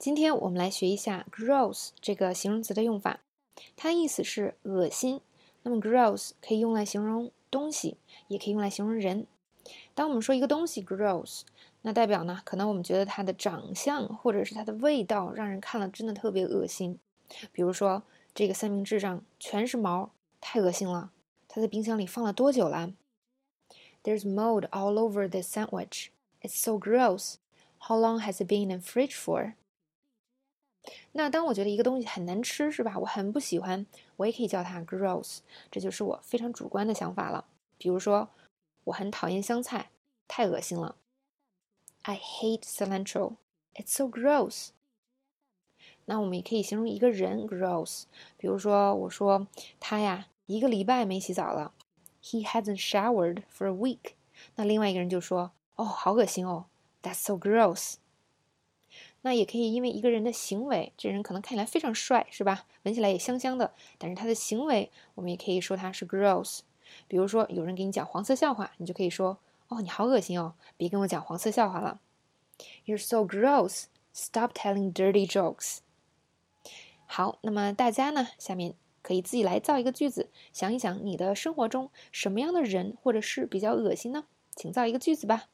今天我们来学一下 gross 这个形容词的用法，它的意思是恶心。那么 gross 可以用来形容东西，也可以用来形容人。当我们说一个东西 gross，那代表呢，可能我们觉得它的长相或者是它的味道让人看了真的特别恶心。比如说这个三明治上全是毛，太恶心了。它在冰箱里放了多久了？There's mold all over the sandwich. It's so gross. How long has it been in the fridge for? 那当我觉得一个东西很难吃，是吧？我很不喜欢，我也可以叫它 gross，这就是我非常主观的想法了。比如说，我很讨厌香菜，太恶心了。I hate cilantro. It's so gross. 那我们也可以形容一个人 gross，比如说，我说他呀，一个礼拜没洗澡了。He hasn't showered for a week. 那另外一个人就说，哦，好恶心哦。That's so gross. 那也可以因为一个人的行为，这人可能看起来非常帅，是吧？闻起来也香香的，但是他的行为，我们也可以说他是 gross。比如说，有人给你讲黄色笑话，你就可以说：“哦，你好恶心哦，别跟我讲黄色笑话了。”You're so gross. Stop telling dirty jokes. 好，那么大家呢，下面可以自己来造一个句子，想一想你的生活中什么样的人或者事比较恶心呢？请造一个句子吧。